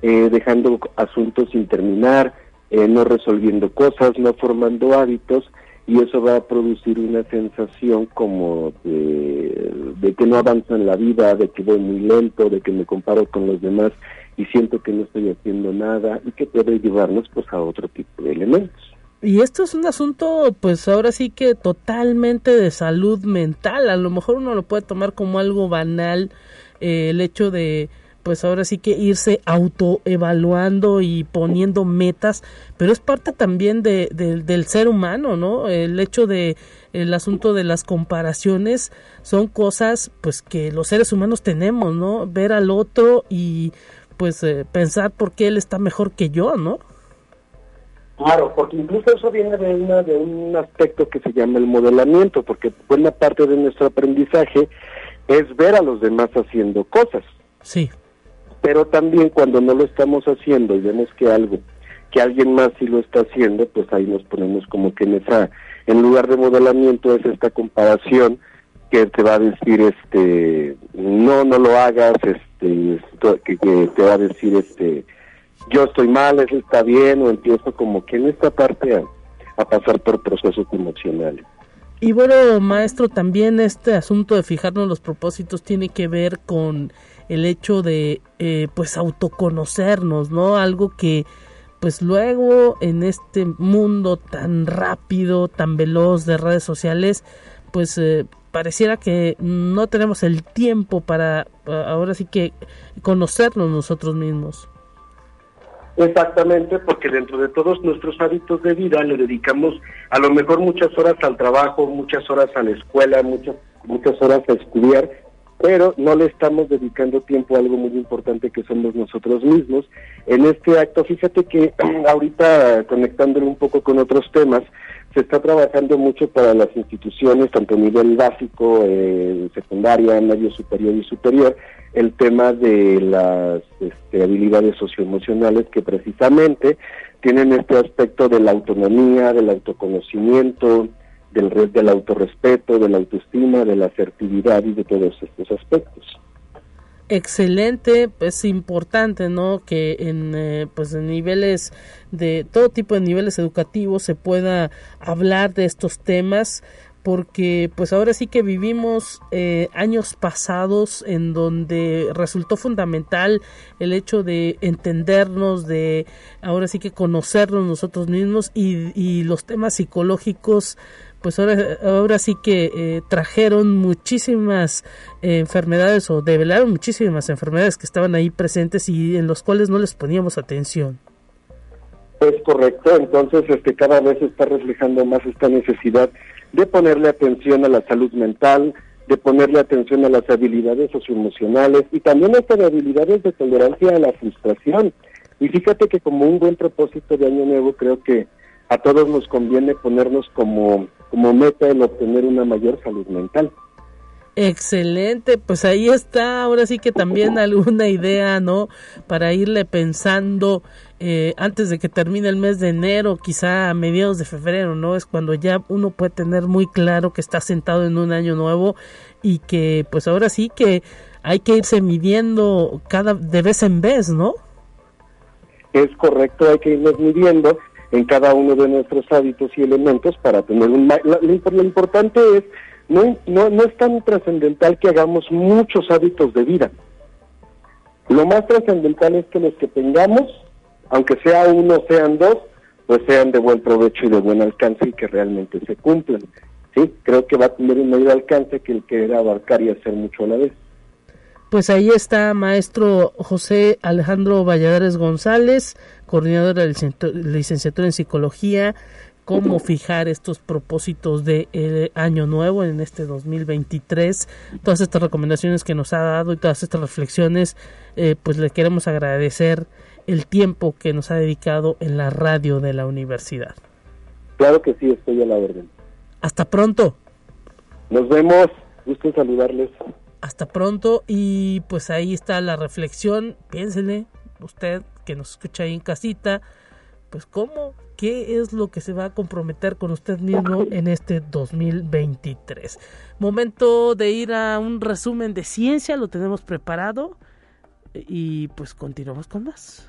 dejando asuntos sin terminar, eh, no resolviendo cosas, no formando hábitos, y eso va a producir una sensación como de, que no avanzo en la vida, de que voy muy lento, de que me comparo con los demás y siento que no estoy haciendo nada, y que puede llevarnos pues a otro tipo de elementos. Y esto es un asunto, pues ahora sí que totalmente de salud mental. A lo mejor uno lo puede tomar como algo banal, eh, el hecho de, pues ahora sí que irse autoevaluando y poniendo metas, pero es parte también de, de- del ser humano, ¿no? El hecho de el asunto de las comparaciones son cosas, pues que los seres humanos tenemos, ¿no? Ver al otro y pues eh, pensar por qué él está mejor que yo, ¿no? Claro, porque incluso eso viene de, una, de un aspecto que se llama el modelamiento, porque buena parte de nuestro aprendizaje es ver a los demás haciendo cosas, Sí. Pero también cuando no lo estamos haciendo y vemos que algo, que alguien más sí lo está haciendo, pues ahí nos ponemos como que en esa, en lugar de modelamiento es esta comparación que te va a decir, este, no, no lo hagas, este, que te va a decir, este, yo estoy mal, eso está bien, o empiezo como que en esta parte a, a pasar por procesos emocionales. Y bueno, maestro, también este asunto de fijarnos los propósitos tiene que ver con el hecho de, eh, pues, autoconocernos, ¿no? Algo que, pues, luego en este mundo tan rápido, tan veloz de redes sociales, pues, eh, pareciera que no tenemos el tiempo para, ahora sí que, conocernos nosotros mismos. Exactamente, porque dentro de todos nuestros hábitos de vida le dedicamos a lo mejor muchas horas al trabajo, muchas horas a la escuela, muchas muchas horas a estudiar, pero no le estamos dedicando tiempo a algo muy importante que somos nosotros mismos. En este acto, fíjate que [CLEARS THROAT] ahorita conectándolo un poco con otros temas, se está trabajando mucho para las instituciones, tanto a nivel básico, eh, secundaria, medio superior y superior, el tema de las este, habilidades socioemocionales que precisamente tienen este aspecto de la autonomía, del autoconocimiento, del, del autorrespeto, de la autoestima, de la asertividad y de todos estos aspectos. excelente, es importante, ¿no? Que en, eh, pues en niveles de todo tipo de niveles educativos se pueda hablar de estos temas porque pues ahora sí que vivimos eh, años pasados en donde resultó fundamental el hecho de entendernos, de ahora sí que conocernos nosotros mismos y, y los temas psicológicos pues ahora, ahora sí que eh, trajeron muchísimas eh, enfermedades o develaron muchísimas enfermedades que estaban ahí presentes y en los cuales no les poníamos atención. Es correcto, entonces este cada vez está reflejando más esta necesidad de ponerle atención a la salud mental, de ponerle atención a las habilidades socioemocionales y también a estas habilidades de tolerancia a la frustración. Y fíjate que como un buen propósito de Año Nuevo creo que a todos nos conviene ponernos como, como meta el obtener una mayor salud mental. Excelente, pues ahí está, ahora sí que también [LAUGHS] alguna idea, ¿no? Para irle pensando eh, antes de que termine el mes de enero, quizá a mediados de febrero, ¿no? Es cuando ya uno puede tener muy claro que está sentado en un año nuevo y que pues ahora sí que hay que irse midiendo cada de vez en vez, ¿no? Es correcto, hay que irnos midiendo en cada uno de nuestros hábitos y elementos para tener un... Lo, importante es, no, no, no es tan trascendental que hagamos muchos hábitos de vida. Lo más trascendental es que los que tengamos, aunque sea uno, sean dos, pues sean de buen provecho y de buen alcance y que realmente se cumplan. Sí, creo que va a tener un mayor alcance que el que era abarcar y hacer mucho a la vez. Pues ahí está maestro José Alejandro Valladares González, coordinador de licenciatura en psicología, cómo fijar estos propósitos de eh, año nuevo en este 2023. Todas estas recomendaciones que nos ha dado y todas estas reflexiones, eh, pues le queremos agradecer el tiempo que nos ha dedicado en la radio de la universidad. Claro que sí, estoy a la orden. Hasta pronto. Nos vemos. Gusto saludarles. Hasta pronto y pues ahí está la reflexión. Piénsele usted que nos escucha ahí en casita, pues cómo, qué es lo que se va a comprometer con usted mismo en este 2023. Momento de ir a un resumen de ciencia, lo tenemos preparado y pues continuamos con más.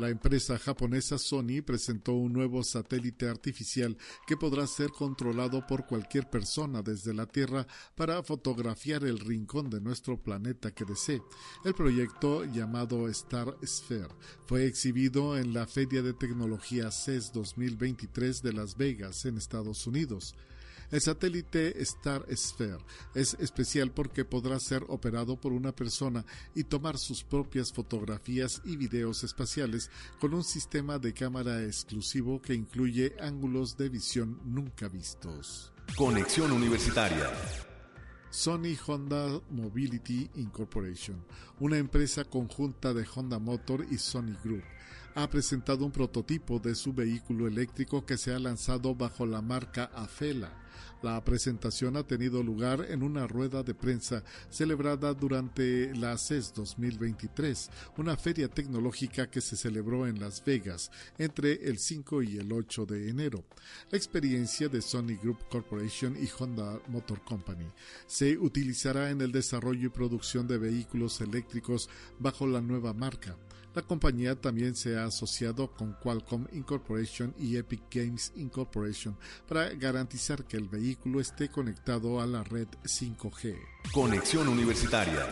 La empresa japonesa Sony presentó un nuevo satélite artificial que podrá ser controlado por cualquier persona desde la Tierra para fotografiar el rincón de nuestro planeta que desee. El proyecto llamado Star Sphere fue exhibido en la Feria de Tecnología CES 2023 de Las Vegas en Estados Unidos. El satélite Star Sphere es especial porque podrá ser operado por una persona y tomar sus propias fotografías y videos espaciales con un sistema de cámara exclusivo que incluye ángulos de visión nunca vistos. Conexión Universitaria. Sony Honda Mobility Incorporation, una empresa conjunta de Honda Motor y Sony Group, ha presentado un prototipo de su vehículo eléctrico que se ha lanzado bajo la marca Afela. La presentación ha tenido lugar en una rueda de prensa celebrada durante la CES 2023, una feria tecnológica que se celebró en Las Vegas entre el 5 y el 8 de enero. La experiencia de Sony Group Corporation y Honda Motor Company se utilizará en el desarrollo y producción de vehículos eléctricos bajo la nueva marca. La compañía también se ha asociado con Qualcomm Incorporation y Epic Games Incorporation para garantizar que el vehículo esté conectado a la red 5G. Conexión Universitaria.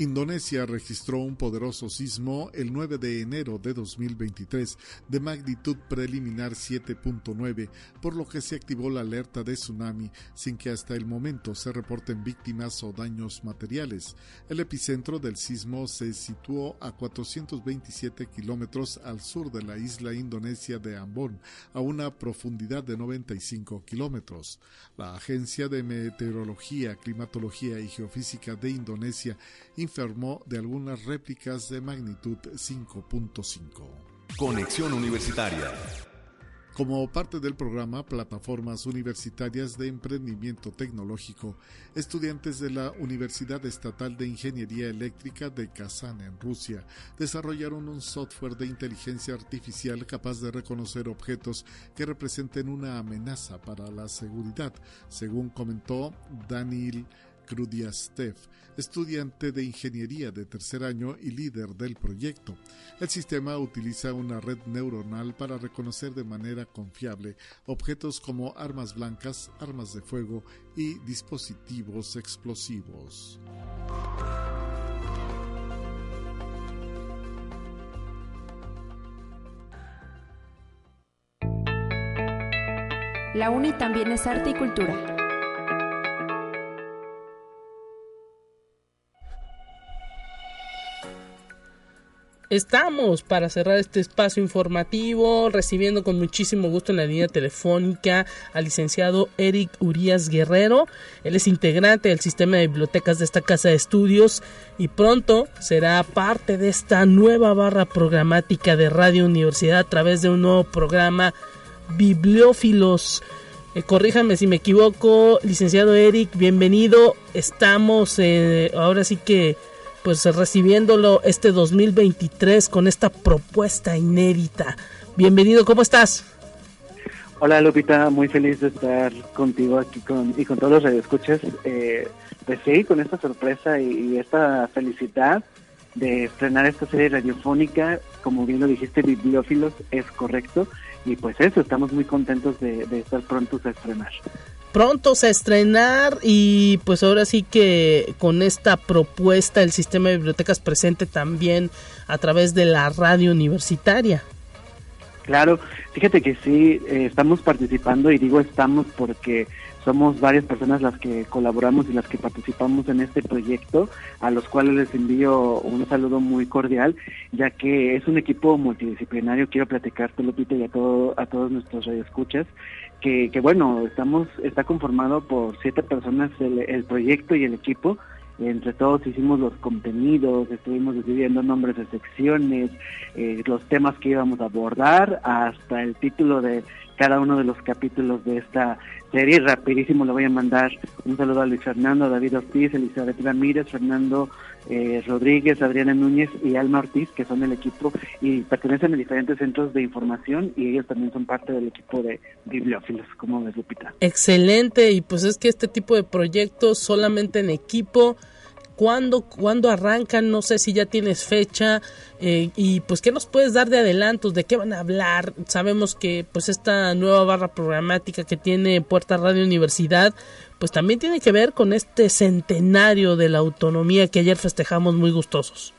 Indonesia registró un poderoso sismo el 9 de enero de 2023 de magnitud preliminar 7.9, por lo que se activó la alerta de tsunami sin que hasta el momento se reporten víctimas o daños materiales. El epicentro del sismo se situó a 427 kilómetros al sur de la isla indonesia de Ambon, a una profundidad de 95 kilómetros. La Agencia de Meteorología, Climatología y Geofísica de Indonesia de algunas réplicas de magnitud 5.5. Conexión Universitaria. Como parte del programa Plataformas Universitarias de Emprendimiento Tecnológico, estudiantes de la Universidad Estatal de Ingeniería Eléctrica de Kazán en Rusia desarrollaron un software de inteligencia artificial capaz de reconocer objetos que representen una amenaza para la seguridad, según comentó Daniel Krudiastev, estudiante de ingeniería de tercer año y líder del proyecto. El sistema utiliza una red neuronal para reconocer de manera confiable objetos como armas blancas, armas de fuego y dispositivos explosivos. La UNI también es arte y cultura. Estamos para cerrar este espacio informativo, recibiendo con muchísimo gusto en la línea telefónica al licenciado Eric Urias Guerrero. Él es integrante del sistema de bibliotecas de esta casa de estudios y pronto será parte de esta nueva barra programática de Radio Universidad a través de un nuevo programa Bibliófilos. Eh, corríjame si me equivoco, licenciado Eric, bienvenido. Estamos eh, ahora sí que pues recibiéndolo este 2023 con esta propuesta inédita. Bienvenido, ¿cómo estás? Hola Lupita, muy feliz de estar contigo aquí con, y con todos los radioescuchas. Eh, pues sí, con esta sorpresa y, esta felicidad de estrenar esta serie radiofónica, como bien lo dijiste, Bibliófilos, es correcto. Y pues eso, estamos muy contentos de, de estar prontos a estrenar prontos a estrenar y pues ahora sí que con esta propuesta el sistema de bibliotecas presente también a través de la radio universitaria. Claro, fíjate que sí, eh, estamos participando y digo estamos porque somos varias personas las que colaboramos y las que participamos en este proyecto, a los cuales les envío un saludo muy cordial, ya que es un equipo multidisciplinario, quiero platicarte Lupita y a, todo, a todos nuestros radioescuchas, que, que bueno, estamos, está conformado por siete personas el, proyecto y el equipo. Entre todos hicimos los contenidos, estuvimos decidiendo nombres de secciones, eh, los temas que íbamos a abordar, hasta el título de cada uno de los capítulos de esta serie. Rapidísimo le voy a mandar un saludo a Luis Fernando, a David Ortiz, Elizabeth Ramírez, Fernando eh, Rodríguez, Adriana Núñez y Alma Ortiz, que son el equipo y pertenecen a diferentes centros de información y ellos también son parte del equipo de bibliófilos, como ves, Lupita. Excelente, y pues es que este tipo de proyectos solamente en equipo ¿Cuándo, ¿Cuándo, arrancan? No sé si ya tienes fecha. Eh, y pues, ¿qué nos puedes dar de adelantos? ¿De qué van a hablar? Sabemos que pues esta nueva barra programática que tiene Puerta Radio Universidad, pues también tiene que ver con este centenario de la autonomía que ayer festejamos muy gustosos.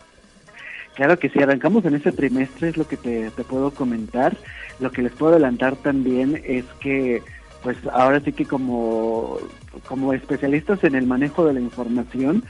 Claro que sí, arrancamos en ese trimestre, es lo que te, te puedo comentar. Lo que les puedo adelantar también es que pues ahora sí que como, como especialistas en el manejo de la información,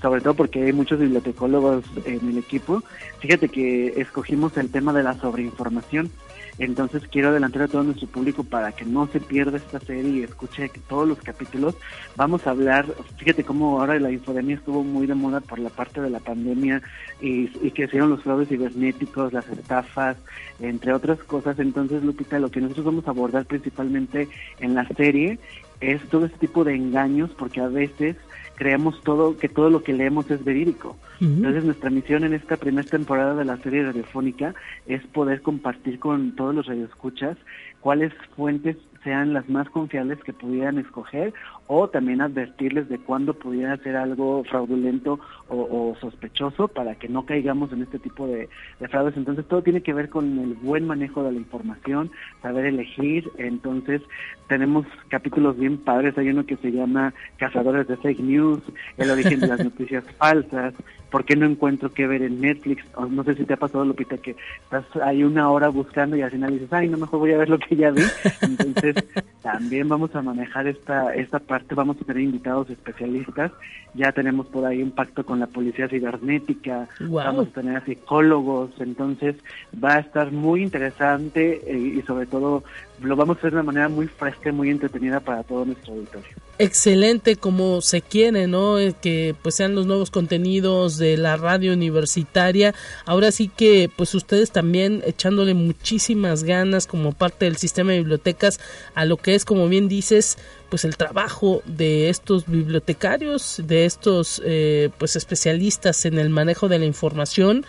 sobre todo porque hay muchos bibliotecólogos en el equipo, fíjate que escogimos el tema de la sobreinformación. Entonces quiero adelantar a todo nuestro público para que no se pierda esta serie y escuche todos los capítulos. Vamos a hablar, fíjate cómo ahora la infodemia estuvo muy de moda por la parte de la pandemia y, y que hicieron los fraudes cibernéticos, las estafas, entre otras cosas. Entonces, Lupita, lo que nosotros vamos a abordar principalmente en la serie es todo este tipo de engaños porque a veces creemos todo que todo lo que leemos es verídico. Entonces nuestra misión en esta primera temporada de la serie radiofónica es poder compartir con todos los radioescuchas cuáles fuentes sean las más confiables que pudieran escoger o también advertirles de cuándo pudiera ser algo fraudulento o, sospechoso para que no caigamos en este tipo de, fraudes. Entonces todo tiene que ver con el buen manejo de la información, saber elegir. Entonces tenemos capítulos bien padres, hay uno que se llama Cazadores de Fake News, el origen de las [LAUGHS] noticias falsas, por qué no encuentro qué ver en Netflix, no sé si te ha pasado Lupita que estás ahí una hora buscando y al final dices, ay, no mejor voy a ver lo que ya vi. Entonces también vamos a manejar esta, esta parte, vamos a tener invitados especialistas, ya tenemos por ahí un pacto con la policía cibernética, vamos a tener psicólogos, entonces va a estar muy interesante eh, y sobre todo lo vamos a hacer de una manera muy fresca y muy entretenida para todo nuestro auditorio. Excelente como se quiere, ¿no? Eh, que pues sean los nuevos contenidos de la radio universitaria. Ahora sí que pues ustedes también echándole muchísimas ganas como parte del sistema de bibliotecas a lo que es como bien dices pues el trabajo de estos bibliotecarios, de estos eh, pues especialistas en el manejo de la información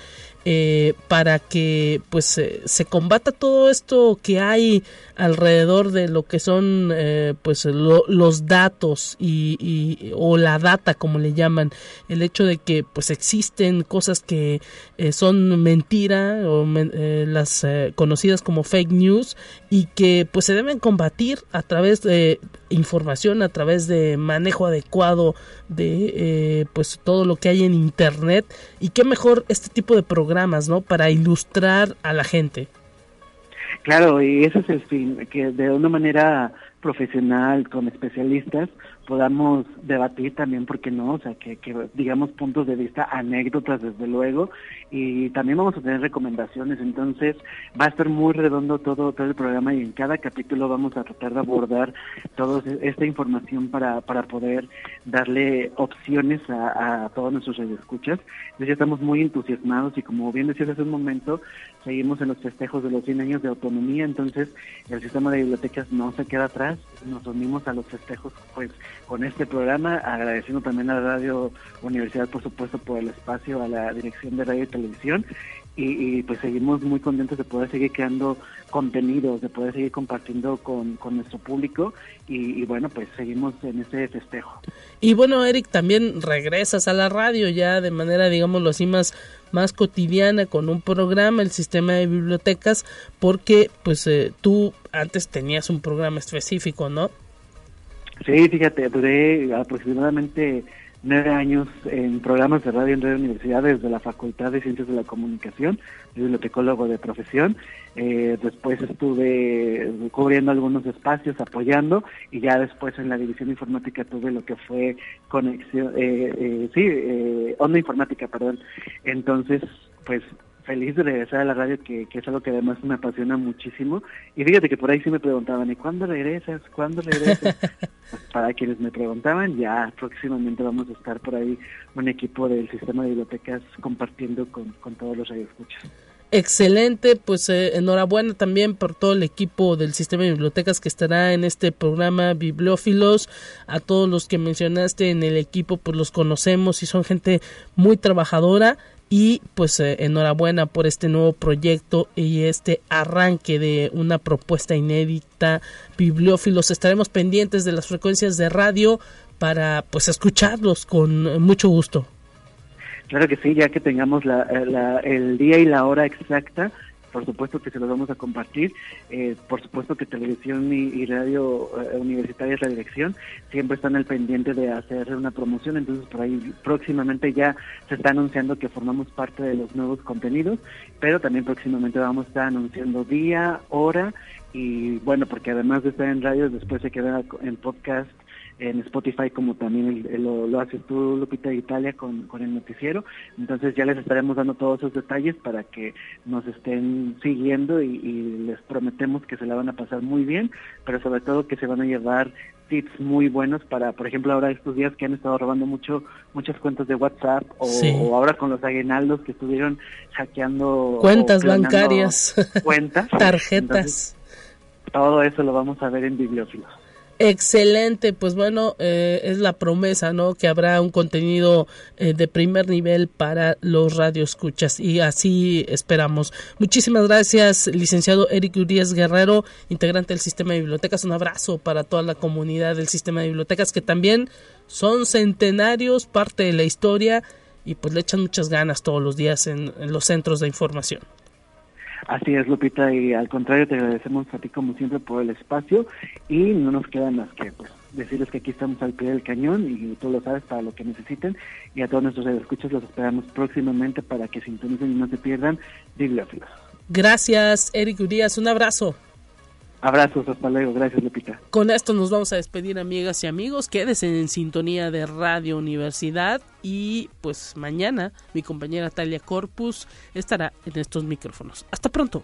eh, para que pues eh, se combata todo esto que hay alrededor de lo que son eh, pues los datos y, o la data como le llaman. El hecho de que pues existen cosas que son mentira o las conocidas como fake news y que pues se deben combatir a través de información a través de manejo adecuado de pues todo lo que hay en internet. Y qué mejor este tipo de programas no para ilustrar a la gente. Claro, y ese es el fin, que de una manera profesional, con especialistas, podamos debatir también, ¿por qué no? O sea, que, que, digamos puntos de vista, anécdotas desde luego, y también vamos a tener recomendaciones, entonces va a estar muy redondo todo, todo el programa y en cada capítulo vamos a tratar de abordar toda esta información para, para poder darle opciones a, a todos nuestros radioescuchas. Entonces ya estamos muy entusiasmados y como bien decías hace un momento, seguimos en los festejos de los 100 años de autonomía, entonces el sistema de bibliotecas no se queda atrás, nos unimos a los festejos pues con este programa, agradeciendo también a Radio Universidad, por supuesto, por el espacio, a la Dirección de Radio y Televisión, y, pues seguimos muy contentos de poder seguir creando contenidos, de poder seguir compartiendo con, nuestro público y, bueno, pues seguimos en ese festejo. Y bueno, Eric, también regresas a la radio ya de manera, digámoslo así, más, más cotidiana con un programa, el sistema de bibliotecas, porque pues eh, tú antes tenías un programa específico, ¿no? Sí, fíjate, duré aproximadamente nueve años en programas de radio en Radio Universidad desde la Facultad de Ciencias de la Comunicación, bibliotecólogo de profesión. Eh, después estuve cubriendo algunos espacios, apoyando, y ya después en la división informática tuve lo que fue conexión, eh, eh, sí, eh, onda informática, perdón. Entonces, pues feliz de regresar a la radio, que, es algo que además me apasiona muchísimo. Y fíjate que por ahí sí me preguntaban, ¿y cuándo regresas? ¿Cuándo regresas? [LAUGHS] Pues, para quienes me preguntaban, ya próximamente vamos a estar por ahí un equipo del sistema de bibliotecas compartiendo con, todos los radioescuchas. Excelente, pues eh, enhorabuena también por todo el equipo del sistema de bibliotecas que estará en este programa Bibliófilos. A todos los que mencionaste en el equipo, pues los conocemos y son gente muy trabajadora y pues eh, enhorabuena por este nuevo proyecto y este arranque de una propuesta inédita bibliófilos. Estaremos pendientes de las frecuencias de radio para pues escucharlos con mucho gusto. Claro que sí ya que tengamos la, el día y la hora exacta por supuesto que se los vamos a compartir, eh, por supuesto que televisión y, radio eh, universitaria es la dirección, siempre están al pendiente de hacer una promoción, entonces por ahí próximamente ya se está anunciando que formamos parte de los nuevos contenidos, pero también próximamente vamos a estar anunciando día, hora. Y bueno, porque además de estar en radio, después se queda en podcast en Spotify como también lo, lo, haces tú, Lupita de Italia, con, con el noticiero. Entonces ya les estaremos dando todos esos detalles para que nos estén siguiendo y, les prometemos que se la van a pasar muy bien, pero sobre todo que se van a llevar tips muy buenos para, por ejemplo, ahora estos días que han estado robando mucho muchas cuentas de WhatsApp o, ahora con los aguinaldos que estuvieron hackeando cuentas bancarias, cuentas, [LAUGHS] tarjetas. todo eso lo vamos a ver en Bibliófilos. Excelente, pues bueno, eh, es la promesa, ¿no? Que habrá un contenido eh, de primer nivel para los radioescuchas y así esperamos. Muchísimas gracias, licenciado Eric Urias Guerrero, integrante del sistema de bibliotecas. Un abrazo para toda la comunidad del sistema de bibliotecas que también son centenarios, parte de la historia y pues le echan muchas ganas todos los días en los centros de información. Así es, Lupita, y al contrario, te agradecemos a ti como siempre por el espacio y no nos queda más que pues, decirles que aquí estamos al pie del cañón y tú lo sabes para lo que necesiten y a todos nuestros escuchas los esperamos próximamente para que sintonicen y no se pierdan Bibliófilos. Gracias, Eric Urias, un abrazo. Abrazos, hasta luego. Gracias, Lupita. Con esto nos vamos a despedir, amigas y amigos. Quédense en sintonía de Radio Universidad. Y pues mañana mi compañera Talia Corpus estará en estos micrófonos. Hasta pronto.